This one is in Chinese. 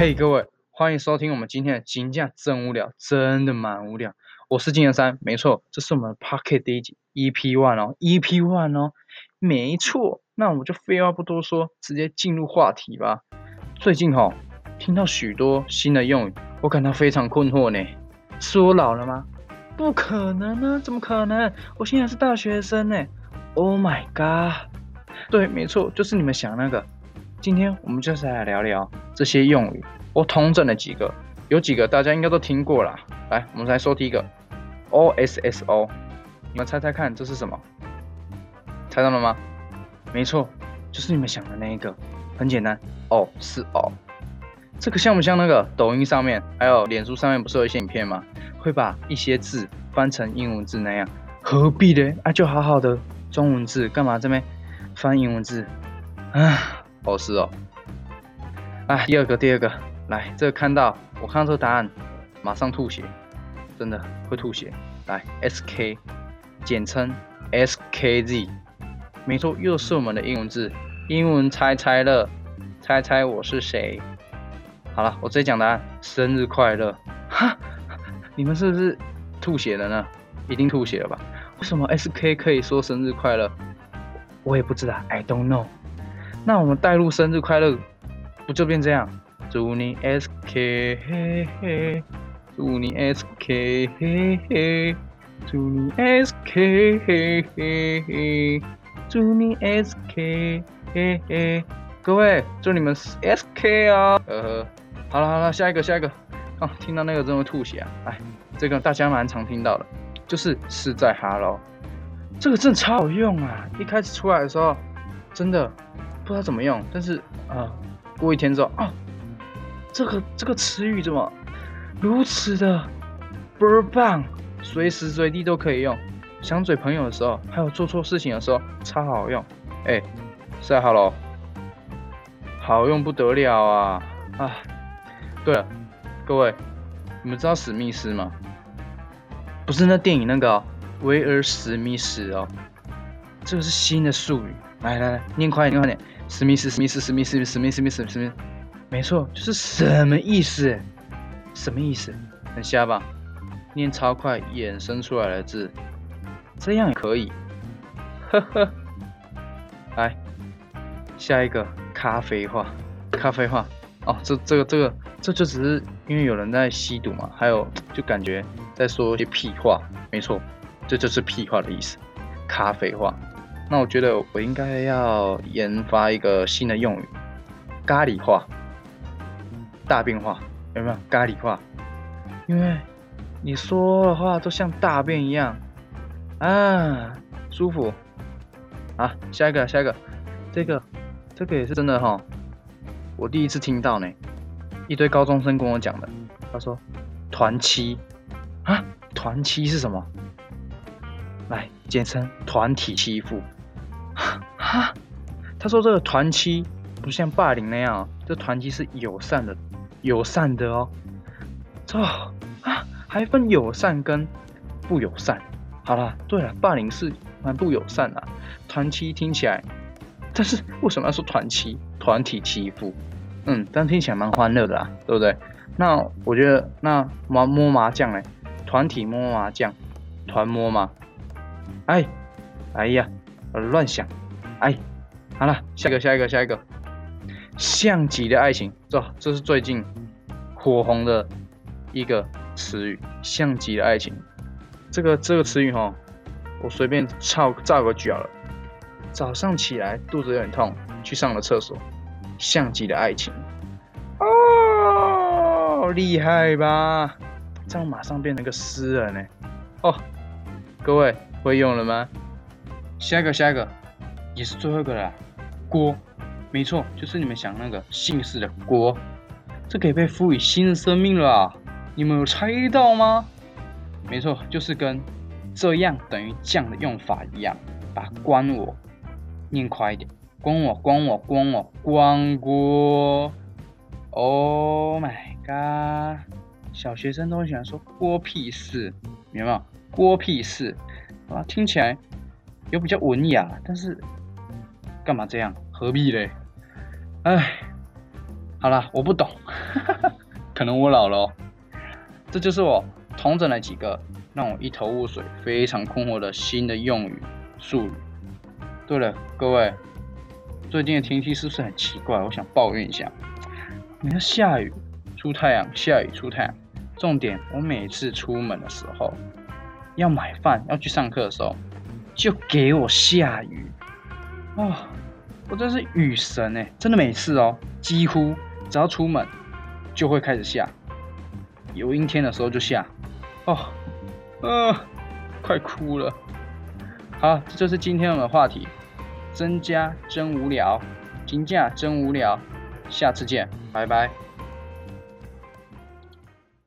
嘿，各位，欢迎收听我们今天的《金价真无聊》，真的蛮无聊。我是金元三，没错，这是我们 Pocket 第一集 EP One 哦，EP One 哦，没错。那我们就废话不多说，直接进入话题吧。最近哈，听到许多新的用语，我感到非常困惑呢。是我老了吗？不可能呢，怎么可能？我现在是大学生呢。Oh my god！对，没错，就是你们想那个。今天我们就是来聊聊这些用语，我统整了几个，有几个大家应该都听过啦。来，我们来说第一个，O S S O，你们猜猜看这是什么？猜到了吗？没错，就是你们想的那一个，很简单，哦是哦。这个像不像那个抖音上面，还有脸书上面不是有一些影片吗？会把一些字翻成英文字那样，何必呢？啊，就好好的中文字，干嘛这边翻英文字？啊！哦是哦，啊，第二个第二个，来，这个看到我看到这个答案，马上吐血，真的会吐血。来，SK，简称 SKZ，没错，又是我们的英文字，英文猜猜乐，猜猜我是谁？好了，我直接讲答案，生日快乐！哈，你们是不是吐血了呢？一定吐血了吧？为什么 SK 可以说生日快乐？我也不知道，I don't know。那我们带入生日快乐，不就变这样？祝你 SK 嘿嘿，祝你 SK 嘿嘿，祝你 SK 嘿嘿嘿，祝你 SK 嘿嘿。各位，祝你们 SK 啊！呃，好了好了，下一个下一个。啊，听到那个真会吐血啊！哎，这个大家蛮常听到的，就是是在哈喽这个真的超好用啊！一开始出来的时候，真的。不知道怎么用，但是啊，过一天之后啊，这个这个词语怎么如此的倍儿棒，随时随地都可以用。想嘴朋友的时候，还有做错事情的时候，超好用。哎，晒好了，好用不得了啊啊！对了，各位，你们知道史密斯吗？不是那电影那个威尔史密斯哦，这个是新的术语。来来来，念快点，念快点。史密斯，史密斯，史密斯，史密斯，史密斯，史密斯，没错，就是什么意思？什么意思？很瞎吧？念超快衍生出来的字，这样也可以。呵呵。来，下一个咖啡话，咖啡话。哦，这这个这个，这就只是因为有人在吸毒嘛，还有就感觉在说一些屁话。没错，这就是屁话的意思，咖啡话。那我觉得我应该要研发一个新的用语，咖喱话，大变化，有没有咖喱化？因为你说的话都像大便一样啊，舒服。啊，下一个，下一个，这个，这个也是真的哈，我第一次听到呢，一堆高中生跟我讲的，他说团欺啊，团欺是什么？来，简称团体欺负。哈，他说这个团欺不像霸凌那样，这团欺是友善的，友善的哦。这啊，还分友善跟不友善。好了，对了，霸凌是蛮不友善的，团欺听起来，但是为什么要说团欺？团体欺负，嗯，但听起来蛮欢乐的啦，对不对？那我觉得那麻摸麻将嘞，团体摸麻将，团摸嘛。哎，哎呀。乱想，哎，好了，下一个，下一个，下一个，像极的爱情，这这是最近火红的一个词语，像极的爱情。这个这个词语哈，我随便造造个句好了。早上起来肚子有点痛，去上了厕所，像极的爱情。哦，厉害吧？这样马上变成个诗人呢。哦，各位会用了吗？下一个，下一个，也是最后一个了。郭，没错，就是你们想那个姓氏的郭，这可以被赋予新的生命了。你们有猜到吗？没错，就是跟这样等于这样的用法一样，把关我念快一点，关我，关我，关我，关郭。Oh my god！小学生都很喜欢说郭屁事，明白吗？郭屁事啊，听起来。又比较文雅，但是干嘛这样？何必嘞？哎，好了，我不懂，可能我老了。这就是我统整了几个让我一头雾水、非常困惑的新的用语术语。对了，各位，最近的天气是不是很奇怪？我想抱怨一下。你看下雨出太阳，下雨出太阳。重点，我每次出门的时候，要买饭、要去上课的时候，就给我下雨。哦，我真是雨神哎！真的每次哦，几乎。只要出门，就会开始下。有阴天的时候就下。哦，呃，快哭了。好，这就是今天我们的话题。增加真无聊，金价真无聊。下次见，拜拜。